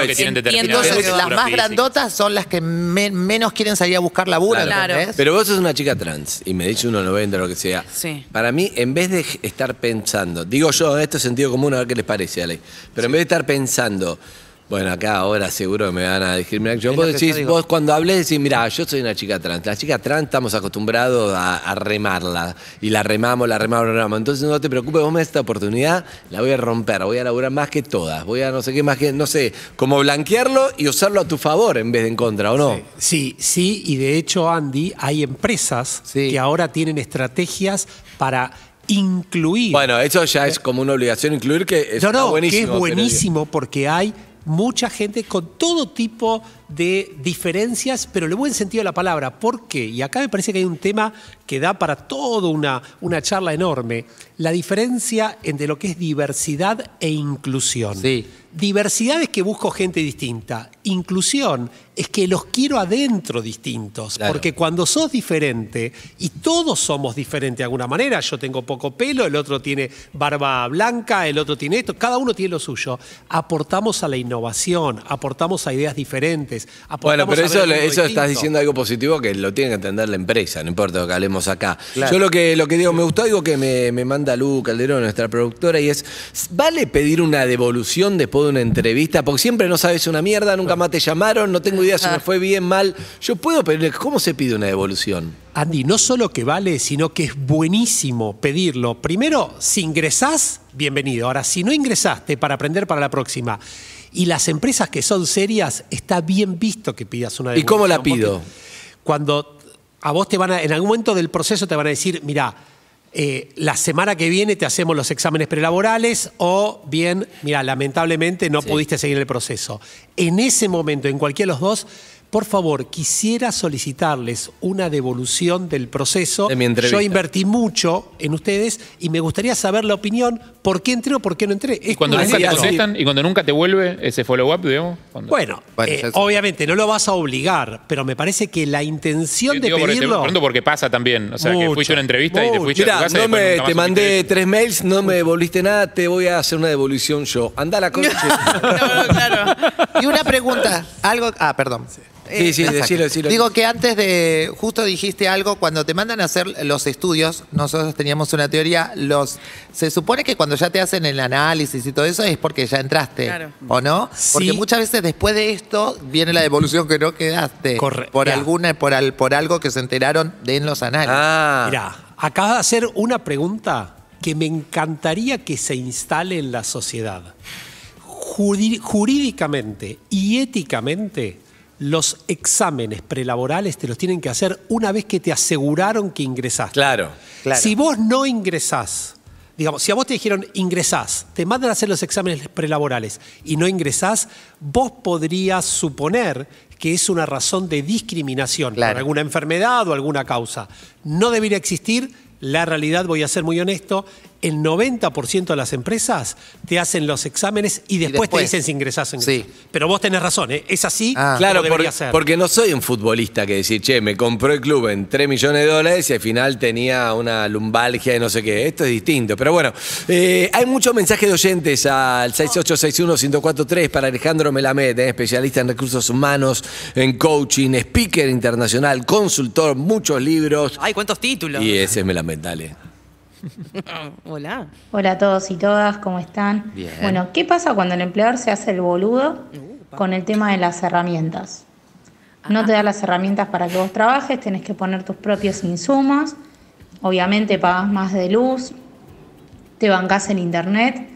que tienen Entonces, las más grandotas son las que me- menos quieren salir a buscar laburo, Claro. ¿entendés? Pero vos sos una chica trans y me dice 1,90 o lo que sea. Sí. Para mí, en vez de estar pensando, digo yo, esto es sentido común, a ver qué les parece, Ale. Pero en vez de estar pensando, bueno, acá ahora seguro que me van a discriminar. Yo, vos decís, yo vos cuando hablés decís, mira, yo soy una chica trans. La chica trans estamos acostumbrados a, a remarla. Y la remamos, la remamos, la remamos. Entonces no te preocupes, vos me das esta oportunidad, la voy a romper, voy a laburar más que todas. Voy a no sé qué más que, no sé, como blanquearlo y usarlo a tu favor en vez de en contra, ¿o no? Sí, sí, y de hecho, Andy, hay empresas Sí. que ahora tienen estrategias para incluir. Bueno, eso ya es como una obligación incluir que es no, no, buenísimo. que es pero- buenísimo porque hay mucha gente con todo tipo de diferencias, pero en el buen sentido de la palabra. ¿Por qué? Y acá me parece que hay un tema que da para toda una, una charla enorme. La diferencia entre lo que es diversidad e inclusión. Sí. Diversidad es que busco gente distinta. Inclusión es que los quiero adentro distintos. Claro. Porque cuando sos diferente, y todos somos diferentes de alguna manera, yo tengo poco pelo, el otro tiene barba blanca, el otro tiene esto, cada uno tiene lo suyo, aportamos a la innovación, aportamos a ideas diferentes. Bueno, aportamos pero a eso, eso estás diciendo algo positivo que lo tiene que entender la empresa, no importa lo que hablemos acá. Claro. Yo lo que, lo que digo, me gustó algo que me, me manda Lu Calderón, nuestra productora, y es, ¿vale pedir una devolución después de una entrevista? Porque siempre no sabes una mierda, nunca más te llamaron, no tengo idea si me fue bien, mal. Yo puedo pedirle, ¿cómo se pide una devolución? Andy, no solo que vale, sino que es buenísimo pedirlo. Primero, si ingresás, bienvenido. Ahora, si no ingresaste para aprender para la próxima, y las empresas que son serias, está bien visto que pidas una ¿Y cómo la devolución, pido? Cuando a vos te van a, en algún momento del proceso te van a decir, mira, eh, la semana que viene te hacemos los exámenes prelaborales o bien, mira, lamentablemente no pudiste seguir el proceso. En ese momento, en cualquiera de los dos, por favor, quisiera solicitarles una devolución del proceso. De mi entrevista. Yo invertí mucho en ustedes y me gustaría saber la opinión, por qué entré o por qué no entré. Y cuando nunca te contestan y cuando nunca te vuelve ese follow-up, digamos. cuando- Bueno, Bueno, eh, es- obviamente no lo vas a obligar, pero me parece que la intención de digo por- pedirlo... pronto porque pasa también. O sea, que fuiste a una entrevista y te fuiste a tu casa no me, nunca más te mandé tres mails, no me devolviste nada, te voy a hacer una devolución yo. Anda la coche. No, claro. Y una pregunta, algo, ah, perdón. sí, sí, decilo, decilo. Digo que antes de, justo dijiste algo, cuando te mandan a hacer los estudios, nosotros teníamos una teoría, los, se supone que cuando ya te hacen el análisis y todo eso es porque ya entraste, Claro. ¿o no? Porque Sí. muchas veces después de esto viene la devolución que no quedaste. Corre- Por ya. alguna, por, al- por algo que se enteraron de en los análisis. Ah, Mira, acabas de hacer una pregunta que me encantaría que se instale en la sociedad. Jurídicamente y éticamente, los exámenes prelaborales te los tienen que hacer una vez que te aseguraron que ingresaste. claro. Claro. Si vos no ingresás, digamos, si a vos te dijeron ingresás, te mandan a hacer los exámenes prelaborales y no ingresás, vos podrías suponer que es una razón de discriminación Claro. por alguna enfermedad o alguna causa. No debería existir. La realidad, voy a ser muy honesto, el 90% de las empresas te hacen los exámenes y después, te después. dicen si ingresás o Sí. ingresás. Pero vos tenés razón, ¿eh? es así. Ah. Claro, como debería por- ser. porque no soy un futbolista que decir, che, me compró el club en 3 millones de dólares y al final tenía una lumbalgia y no sé qué. Esto es distinto. Pero bueno, eh, hay muchos mensajes de oyentes al 6861-1043 para Alejandro Melamed, eh, especialista en recursos humanos, en coaching, speaker internacional, consultor, muchos libros. Ay, cuántos títulos. Y ese es Melamed, dale. Hola. Hola a todos y todas, ¿cómo están? Bien. Bueno, ¿qué pasa cuando el empleador se hace el boludo con el tema de las herramientas? No te da las herramientas para que vos trabajes, tenés que poner tus propios insumos, obviamente pagas más de luz, te bancás en internet,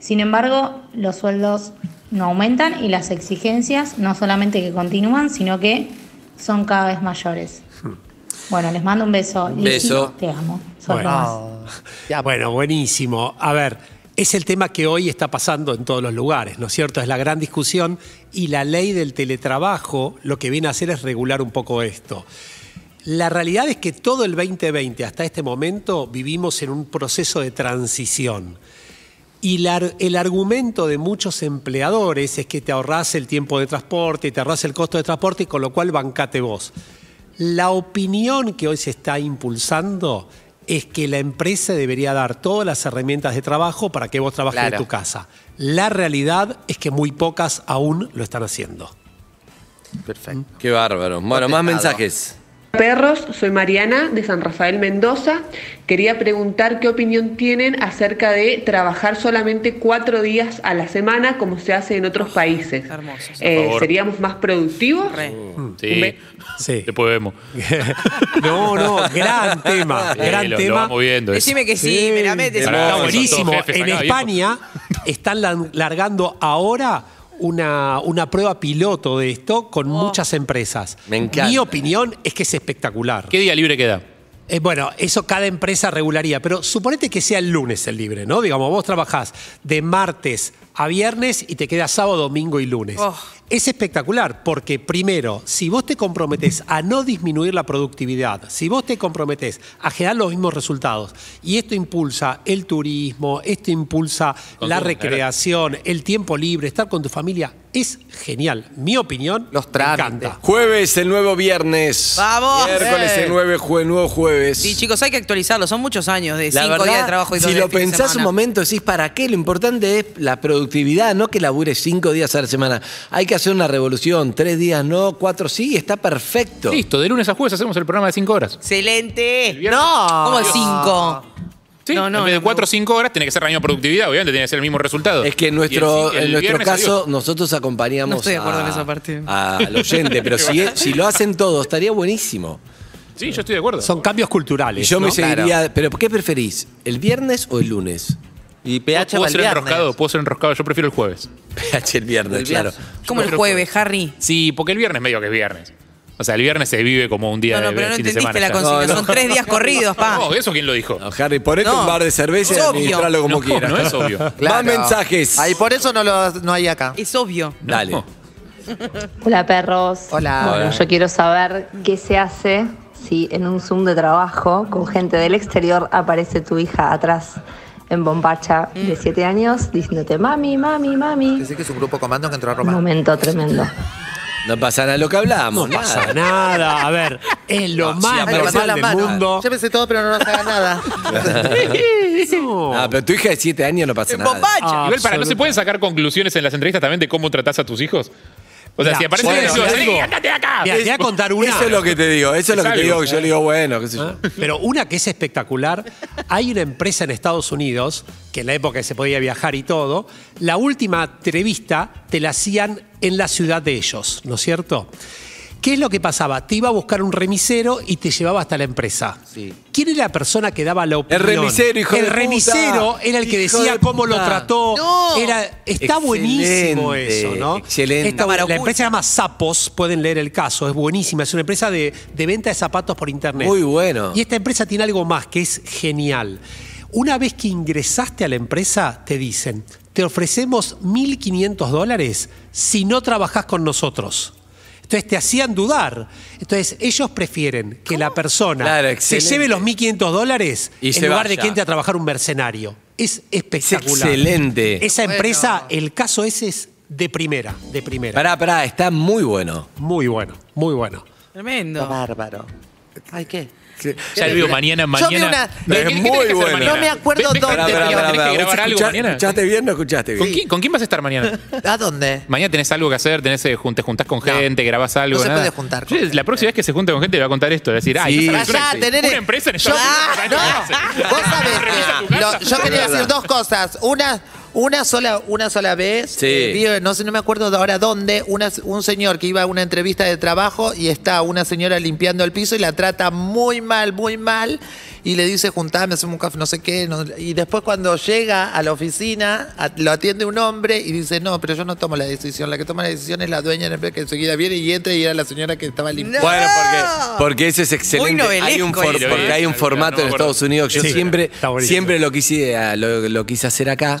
sin embargo los sueldos no aumentan y las exigencias no solamente que continúan, sino que son cada vez mayores. Bueno, les mando un beso. Un beso. Te amo. Sos Bueno. Bueno, buenísimo. A ver, es el tema que hoy está pasando en todos los lugares, ¿no es cierto? Es la gran discusión y la ley del teletrabajo lo que viene a hacer es regular un poco esto. La realidad es que todo el 2020 hasta este momento vivimos en un proceso de transición. Y el argumento de muchos empleadores es que te ahorras el tiempo de transporte, te ahorras el costo de transporte, con lo cual bancate vos. La opinión que hoy se está impulsando es que la empresa debería dar todas las herramientas de trabajo para que vos trabajes Claro. de tu casa. La realidad es que muy pocas aún lo están haciendo. Perfecto. Qué bárbaro. Bueno, más mensajes. Perros, soy Mariana de San Rafael Mendoza. Quería preguntar qué opinión tienen acerca de trabajar solamente cuatro días a la semana como se hace en otros países. hermoso, sí. Eh. ¿Seríamos más productivos? Re. Sí. Ve- Sí. Después vemos. No, no, gran tema, Sí, gran lo, lo tema. vamos viendo. es- Decime que sí, me la metes. Está buenísimo. En España están largando ahora una, una prueba piloto de esto con muchas empresas. Me encanta. Mi opinión es que es espectacular. ¿Qué día libre queda? Eh, bueno, eso cada empresa regularía, pero suponete que sea el lunes el libre, ¿no? Digamos, vos trabajás de martes a viernes y te queda sábado, domingo y lunes. Oh. Es espectacular porque, primero, si vos te comprometés a no disminuir la productividad, si vos te comprometés a generar los mismos resultados, y esto impulsa el turismo, esto impulsa Con la recreación, el tiempo libre, estar con tu familia, es genial. Mi opinión, Los trámites. encanta. Jueves, el nuevo viernes. ¡Vamos! Miércoles, el nueve jue- nuevo jueves. Sí, chicos, hay que actualizarlo. Son muchos años de La cinco verdad, días de trabajo y dos si días lo de fin de pensás un semana. momento, decís, ¿para qué? Lo importante es la productividad, no que labures cinco días a la semana. Hay que hacer una revolución, tres días no, cuatro sí, está perfecto. Listo, de lunes a jueves hacemos el programa de 5 horas. ¡Excelente! viernes- No. ¿Cómo de cinco? Sí, No, no, en vez de no, 4 o no. 5 horas tiene que ser la misma productividad, obviamente tiene que ser el mismo resultado. Es que en nuestro, el- el en nuestro viernes, caso, nosotros acompañamos No estoy de acuerdo a- en esa parte. a- al oyente, pero si, si lo hacen todos, estaría buenísimo. Sí, yo estoy de acuerdo. Son cambios Y culturales. yo me ¿no? seguiría, pero ¿qué preferís? ¿El viernes o el lunes? Y PH va puedo el ser viernes. enroscado, puedo ser enroscado, yo prefiero el jueves. PH el viernes, El claro. viernes. ¿Cómo el jueves, Harry? Sí, porque el viernes medio que es viernes. O sea, el viernes se vive como un día No, no, de pero no fin de entendiste semana. la consigna. No, no. Son tres días corridos, pa. No, ¿eso quién lo dijo? No, Harry, ponete No. un bar de cerveza y Es obvio. administralo como No, quieras. no es obvio. Más mensajes. Ahí por eso no lo no hay acá. Es obvio. Dale. No. Hola perros. Hola. Bueno, Hola. yo quiero saber qué se hace si en un Zoom de trabajo con gente del exterior aparece tu hija atrás en bombacha de 7 años diciéndote mami, mami, mami. Dice que es un grupo comando que entró a Un robar. momento tremendo. No pasa nada lo que hablamos. No pasa nada. A ver, es lo No, más normal la del mano. mundo. Pensé todo, pero no nos haga nada. No. Ah, pero tu hija de 7 años no pasa En nada. bombacha. Ah, Igual, para, ¿no se pueden sacar conclusiones en las entrevistas también de cómo tratás a tus hijos? O sea, Mira, si aparece bueno, "Sí, andate de acá. Mira, te voy a contar una. Eso es lo que te digo, eso es lo que te algo. digo, que yo le digo, bueno, qué sé yo. ¿Ah? Pero una que es espectacular, hay una empresa en Estados Unidos, que en la época se podía viajar y todo, la última entrevista te la hacían en la ciudad de ellos, ¿no es cierto? ¿Qué es lo que pasaba? Te iba a buscar un remisero y te llevaba hasta la empresa. Sí. ¿Quién era la persona que daba la opinión? remisero, hijo El de puta. remisero era el que Hijo decía de cómo lo trató. No. Era, está buenísimo eso, ¿no? excelente. Cámara la oculta. empresa se llama Sapos, pueden leer el caso, es buenísima. Es una empresa de, de venta de zapatos por internet. Muy bueno. Y esta empresa tiene algo más que es genial. Una vez que ingresaste a la empresa, te dicen, te ofrecemos 1.500 dólares si no trabajás con nosotros. Entonces te hacían dudar. Entonces ellos prefieren que la persona Claro, se lleve los 1.500 dólares Y en se lugar de vaya. que entre a trabajar un mercenario. Es espectacular. excelente. Esa Bueno. empresa, el caso ese es de primera, de primera. Pará, pará, está muy bueno. Muy bueno, muy bueno. Tremendo. Bárbaro. Ay, ¿qué? Ya le digo, mañana, Yo vi mañana. una- ¿Qué- Es muy que bueno. No me acuerdo ¿Ves- ves- dónde, que- que. ¿Escuchaste bien o no escuchaste ¿Con quién, con quién vas a estar mañana? ¿A dónde? Mañana tenés algo que hacer, tenés, eh, te juntás con gente, grabás algo. no se nada. puede juntar Yo, La próxima vez que se junte con gente le va a contar esto. Le va a decir, ah, Sí. ¿y esa Allá, empresa- tener- una empresa en Estados Ah, Unidos. no, vos sabés que- yo quería decir dos cosas. Una, una sola, una sola vez, Sí. eh, vi, no sé, no me acuerdo de ahora dónde, una- un señor que iba a una entrevista de trabajo y está una señora limpiando el piso y la trata muy mal, muy mal. Y le dice, juntame, hacemos un café, no sé qué. no- y después cuando llega a la oficina, a- lo atiende un hombre y dice, no, pero yo no tomo la decisión. La que toma la decisión es la dueña de la empresa que enseguida viene y entra y era la señora que estaba limpiando. Bueno, porque, porque ese es excelente. Muy hay un novelesco porque hay un formato en. Estados Unidos. Yo Sí, siempre, está buenísimo. siempre lo quise, eh, lo, lo quise hacer acá.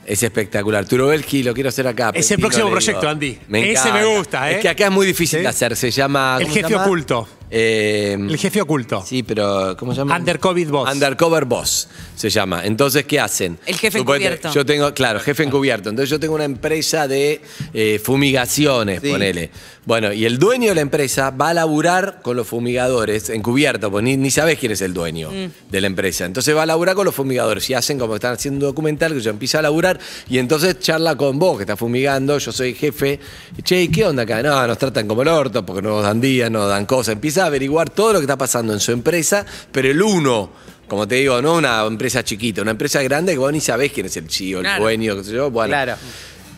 Es espectacular. Turovelki lo quiero hacer acá. Es el Pepino, próximo le digo. proyecto, Andy. Me Ese me encanta. gusta, ¿eh? Es que acá es muy difícil ¿Sí? de hacer. Se llama. El ¿cómo se jefe llama? oculto. Eh, El jefe oculto. Sí, pero ¿cómo se llama? Undercover Boss. Undercover Boss se llama. Entonces, ¿qué hacen? El jefe Suponete, encubierto. Yo tengo, claro, jefe encubierto. Entonces yo tengo una empresa de eh, fumigaciones, Sí. ponele. Bueno, y el dueño de la empresa va a laburar con los fumigadores encubierto, pues ni, ni sabés quién es el dueño de la empresa. Entonces va a laburar con los fumigadores y hacen como que están haciendo un documental que yo empiezo a laburar y entonces charla con vos que estás fumigando, yo soy jefe. Che, ¿y ¿qué onda acá? No, nos tratan como el orto porque no nos dan días, no nos dan cosas. Empieza a averiguar todo lo que está pasando en su empresa, pero el uno como te digo, no una empresa chiquita, una empresa grande que vos ni sabés quién es el CEO, el Claro. dueño, qué sé yo. Bueno, Claro.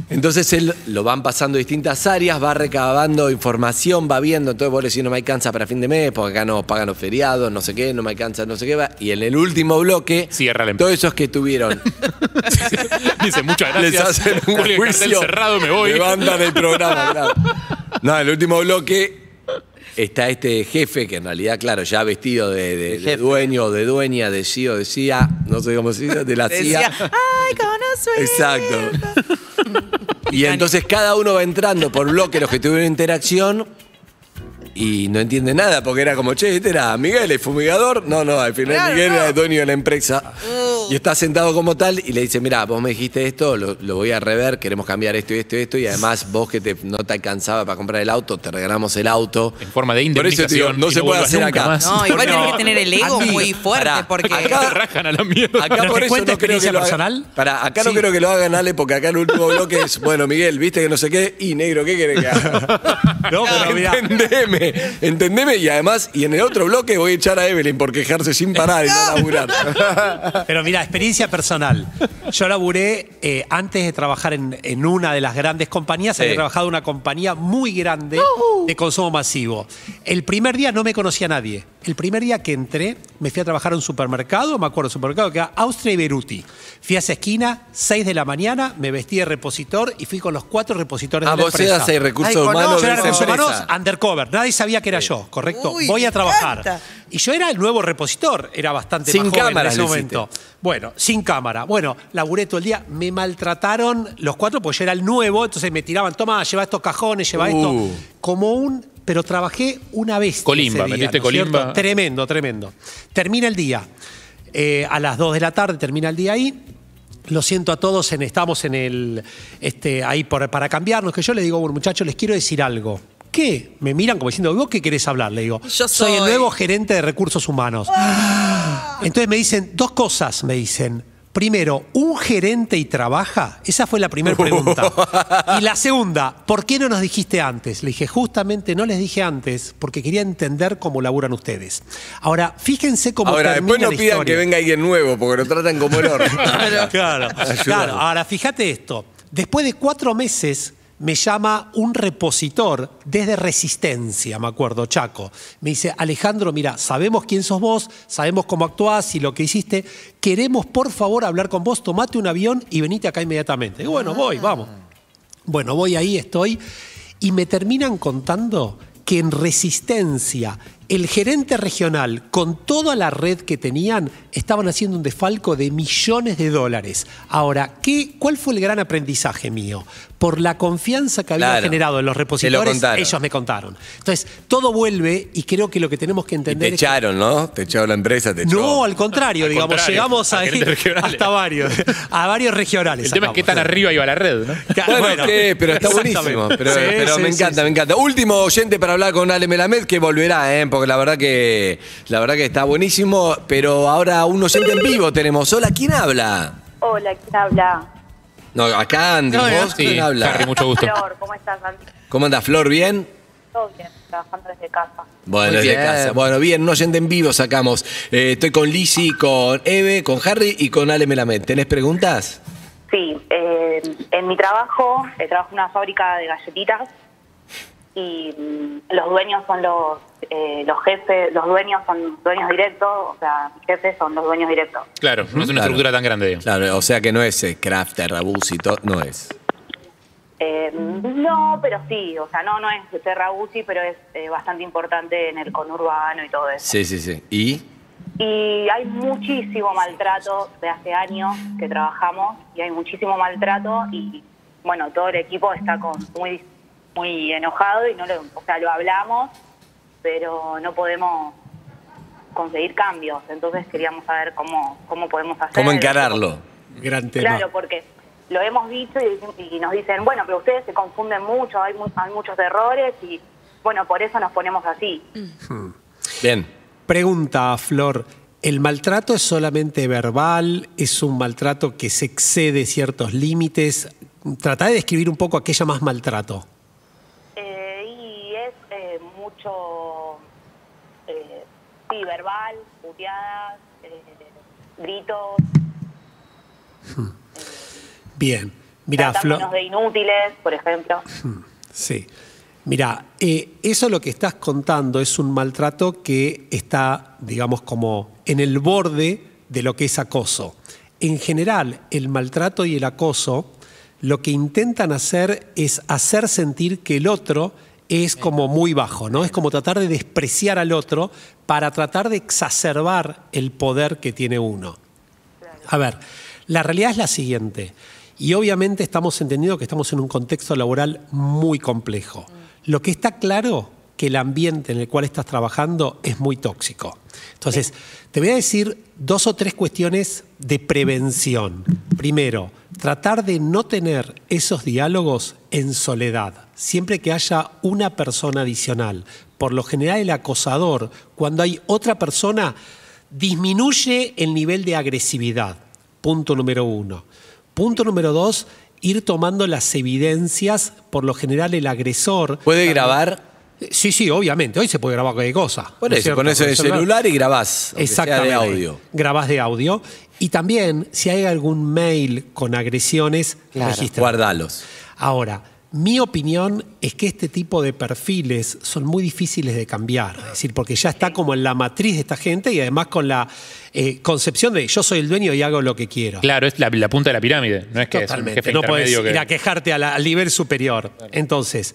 Entonces él lo van pasando distintas áreas, va recabando información, va viendo, entonces vos le decís no me alcanza para fin de mes, porque acá no pagan los feriados, no sé qué, no me alcanza, no sé qué, va. y en el último bloque, Cierra la empresa. todos esos que tuvieron, Dice, muchas les gracias. hacen un Julio, el cartel juicio, cerrado, me voy. levantan el programa, claro. No, en el último bloque está este jefe que en realidad, claro, ya vestido de, de- de jefe. dueño, de dueña, de CEO, de CIA, no sé cómo se dice, de la Decía, CIA. ay, conozco. Exacto. Y entonces cada uno va entrando por bloque los que tuvieron interacción y no entiende nada porque era como, che, este era Miguel, el fumigador. No, no, al final Miguel no. era el dueño de la empresa. Y está sentado como tal y le dice, mira, vos me dijiste esto, lo, lo voy a rever, queremos cambiar esto y esto y esto. Y además vos que te, no te alcanzaba para comprar el auto, te regalamos el auto. En forma de Por eso digo, indemnización. no se puede hacer acá. más. No, igual Porque tenés no. que tener el ego Andy, muy fuerte pará, porque. acá- Te rajan a la mierda. Acá ¿Pero por eso no creo que lo haga- personal? Pará, acá no Sí. creo que lo hagan Ale porque acá el último bloque es, bueno, Miguel, viste que no sé qué, y negro, ¿qué querés que haga? No, pero mirá. entendeme, entendeme, y además, y en el otro bloque voy a echar a Evelyn por quejarse sin parar y no laburar. Pero mira, experiencia personal. Yo laburé eh, antes de trabajar en, en una de las grandes compañías, Sí. había trabajado en una compañía muy grande de consumo masivo. El primer día no me conocía nadie. El primer día que entré, me fui a trabajar a un supermercado, me acuerdo, un supermercado que era Austria y Beruti. Fui a esa esquina, 6 de la mañana, me vestí de repositor y fui con los cuatro repositores Ah, de la vos empresa. eras el recursos Ay, humanos. Yo de era recursos humanos undercover, nadie sabía que era yo, ¿correcto? Uy, Voy a trabajar. encanta. Y yo era el nuevo repositor, era bastante Sin más joven en ese hiciste. momento. Bueno, sin cámara. Bueno, laburé todo el día, me maltrataron los cuatro porque yo era el nuevo, entonces me tiraban, toma, lleva estos cajones, lleva Uh. esto. Como un. Pero trabajé una vez. Colimba, ese día, metiste ¿no es cierto? colimba. Tremendo, tremendo. Termina el día. Eh, a las 2 de la tarde termina el día ahí. Lo siento a todos, en, estamos en el, este, ahí por- para cambiarnos, que yo le digo, bueno, muchachos, les quiero decir algo. ¿Qué? Me miran como diciendo, ¿vos qué querés hablar? Le digo, Yo soy el nuevo gerente de recursos humanos. Entonces me dicen, dos cosas me dicen. Primero, ¿un gerente y trabaja? Esa fue la primera pregunta. Y la segunda, ¿por qué no nos dijiste antes? Le dije, justamente no les dije antes porque quería entender cómo laburan ustedes. Ahora, fíjense cómo Ahora, termina después no la pidan historia. que venga alguien nuevo porque lo tratan como el. Claro, claro. Ahora, fíjate esto. Después de cuatro meses me llama un repositor desde Resistencia, me acuerdo, Chaco. Me dice, Alejandro, mira, sabemos quién sos vos, sabemos cómo actuás y lo que hiciste. Queremos, por favor, hablar con vos, tomate un avión y venite acá inmediatamente. Bueno, voy, vamos. Bueno, voy ahí, estoy. Y me terminan contando que en Resistencia El gerente regional, con toda la red que tenían, estaban haciendo un desfalco de millones de dólares. Ahora, ¿qué, ¿cuál fue el gran aprendizaje mío? Por la confianza que había Claro. generado en los Te lo ellos me contaron. Entonces, todo vuelve y creo que lo que tenemos que Y entender te es que- echaron, ¿no? Te echaron la empresa, te echó. no, al contrario, Al digamos, contrario, llegamos a ahí hasta varios, a varios regionales. El tema es que tan arriba iba la red, ¿no? Bueno, ¿qué? pero está buenísimo. Pero, Sí, pero sí, me sí, encanta, sí. me encanta. Último oyente para hablar con Ale Melamed, que volverá, ¿eh? Porque la verdad que la verdad que está buenísimo. Pero ahora un oyente en vivo tenemos. Hola, ¿quién habla? Hola, ¿quién habla? No, acá Andy, No. ¿vos quién Sí, habla? Harry, mucho gusto. Flor, ¿cómo estás, Andy? ¿Cómo anda, Flor? ¿Bien? Todo bien, trabajando desde casa. Bueno, desde casa. Bueno, bien, un oyente en vivo sacamos. Eh, estoy con Lizzy, con Eve, con Harry y con Ale Melamed. ¿Tenés preguntas? Sí, eh, en mi trabajo, eh, trabajo en una fábrica de galletitas y mm, los dueños son los eh, los jefes, los dueños son dueños directos, o sea, mis jefes son los dueños directos. Claro, no es una Claro. estructura tan grande. digamos. Claro, o sea que no es eh, Crafter, Abus y todo, no es. Eh, no, pero sí, o sea, no no es Terra Uzi, pero es eh, bastante importante en el conurbano y todo eso. Sí, sí, sí. ¿Y? Y hay muchísimo maltrato de hace años que trabajamos y hay muchísimo maltrato y bueno, todo el equipo está con muy muy enojado y no lo, o sea, lo hablamos, pero no podemos conseguir cambios. Entonces queríamos saber cómo cómo podemos hacer. ¿Cómo encararlo? Gran tema. Claro, porque lo hemos dicho y, nos dicen, bueno, pero ustedes se confunden mucho, hay, mu- hay muchos errores y bueno, por eso nos ponemos así. Bien. Pregunta, Flor. ¿El maltrato es solamente verbal? ¿Es un maltrato que se excede ciertos límites? Trata de describir un poco a qué llamas maltrato. Eh, y es eh, mucho, eh, sí, verbal, puteadas, eh, gritos, Bien. Mira, Flor. de inútiles, por ejemplo. Sí. Mira, eh, eso lo que estás contando es un maltrato que está, digamos, como en el borde de lo que es acoso. En general, el maltrato y el acoso lo que intentan hacer es hacer sentir que el otro es como muy bajo, ¿no? Es como tratar de despreciar al otro para tratar de exacerbar el poder que tiene uno. A ver, la realidad es la siguiente, y obviamente estamos entendiendo que estamos en un contexto laboral muy complejo. Lo que está claro que el ambiente en el cual estás trabajando es muy tóxico. Entonces, te voy a decir dos o tres cuestiones de prevención. Primero, tratar de no tener esos diálogos en soledad, siempre que haya una persona adicional. Por lo general, el acosador, cuando hay otra persona, disminuye el nivel de agresividad. Punto número uno. Punto número dos, ir tomando las evidencias. Por lo general, el agresor. ¿Puede grabar? Sí, sí, obviamente. Hoy se puede grabar cualquier cosa. Por ¿no es eso, pones el celular y grabás. aunque sea Exactamente. de audio. Grabás de audio. Y también, si hay algún mail con agresiones, registra. Guardalos. Ahora, mi opinión es que este tipo de perfiles son muy difíciles de cambiar. Es decir, porque ya está como en la matriz de esta gente y además con la eh, concepción de yo soy el dueño y hago lo que quiero. Claro, es la, la punta de la pirámide. No es que Totalmente. es un jefe no puedes ir a quejarte a la- al nivel superior. Entonces,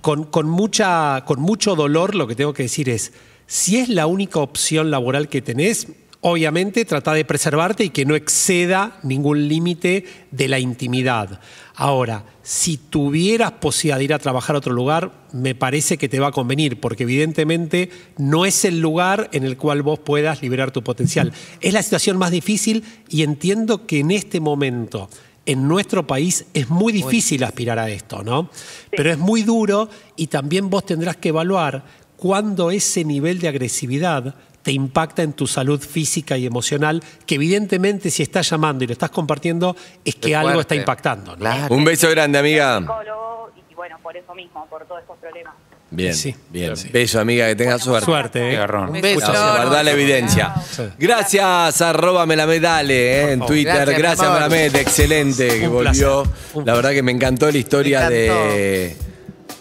con, con mucha, con mucho dolor, lo que tengo que decir es: si es la única opción laboral que tenés, obviamente trata de preservarte y que no exceda ningún límite de la intimidad. Ahora, si tuvieras posibilidad de ir a trabajar a otro lugar, me parece que te va a convenir, porque evidentemente no es el lugar en el cual vos puedas liberar tu potencial. Es la situación más difícil y entiendo que en este momento en nuestro país es muy difícil aspirar a esto, ¿no? Pero es muy duro y también vos tendrás que evaluar cuándo ese nivel de agresividad te impacta en tu salud física y emocional, que evidentemente si estás llamando y lo estás compartiendo es que algo está impactando. ¿no? Claro. Un beso grande, amiga. Psicólogo y bueno, por eso mismo, por todos estos problemas. Bien, Sí. bien. Beso, amiga, que tengas suerte. Suerte, ¿eh? garrón. Un beso. No, guardá la evidencia. Gracias, arroba Melamedale eh, en. Twitter. Gracias, Gracias. Melamed, excelente que volvió. La verdad que me encantó la historia de.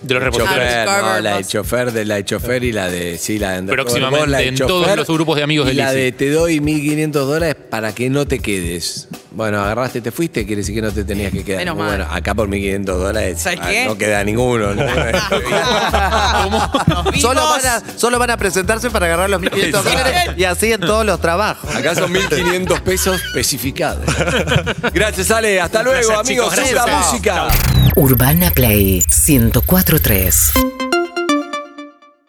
De los chofer, Cover no, la de chofer, de la de chofer y la de. Sí, la de Próximamente vos, la de en todos los grupos de amigos y de la de te doy 1.500 dólares para que no te quedes. Bueno, agarraste, te fuiste, quiere decir que no te tenías que quedar. Menos Muy mal. Bueno, acá por 1500 dólares. ¿Sabes ah, qué? No queda ninguno. ¿no? Nos Solo van, a, solo van a presentarse para agarrar los 1.500 Exacto. dólares y así en todos los trabajos. Acá son 1500 pesos especificados. Gracias, Ale. Hasta luego, Gracias, amigos. chicos. Música. Urbana Play 1043.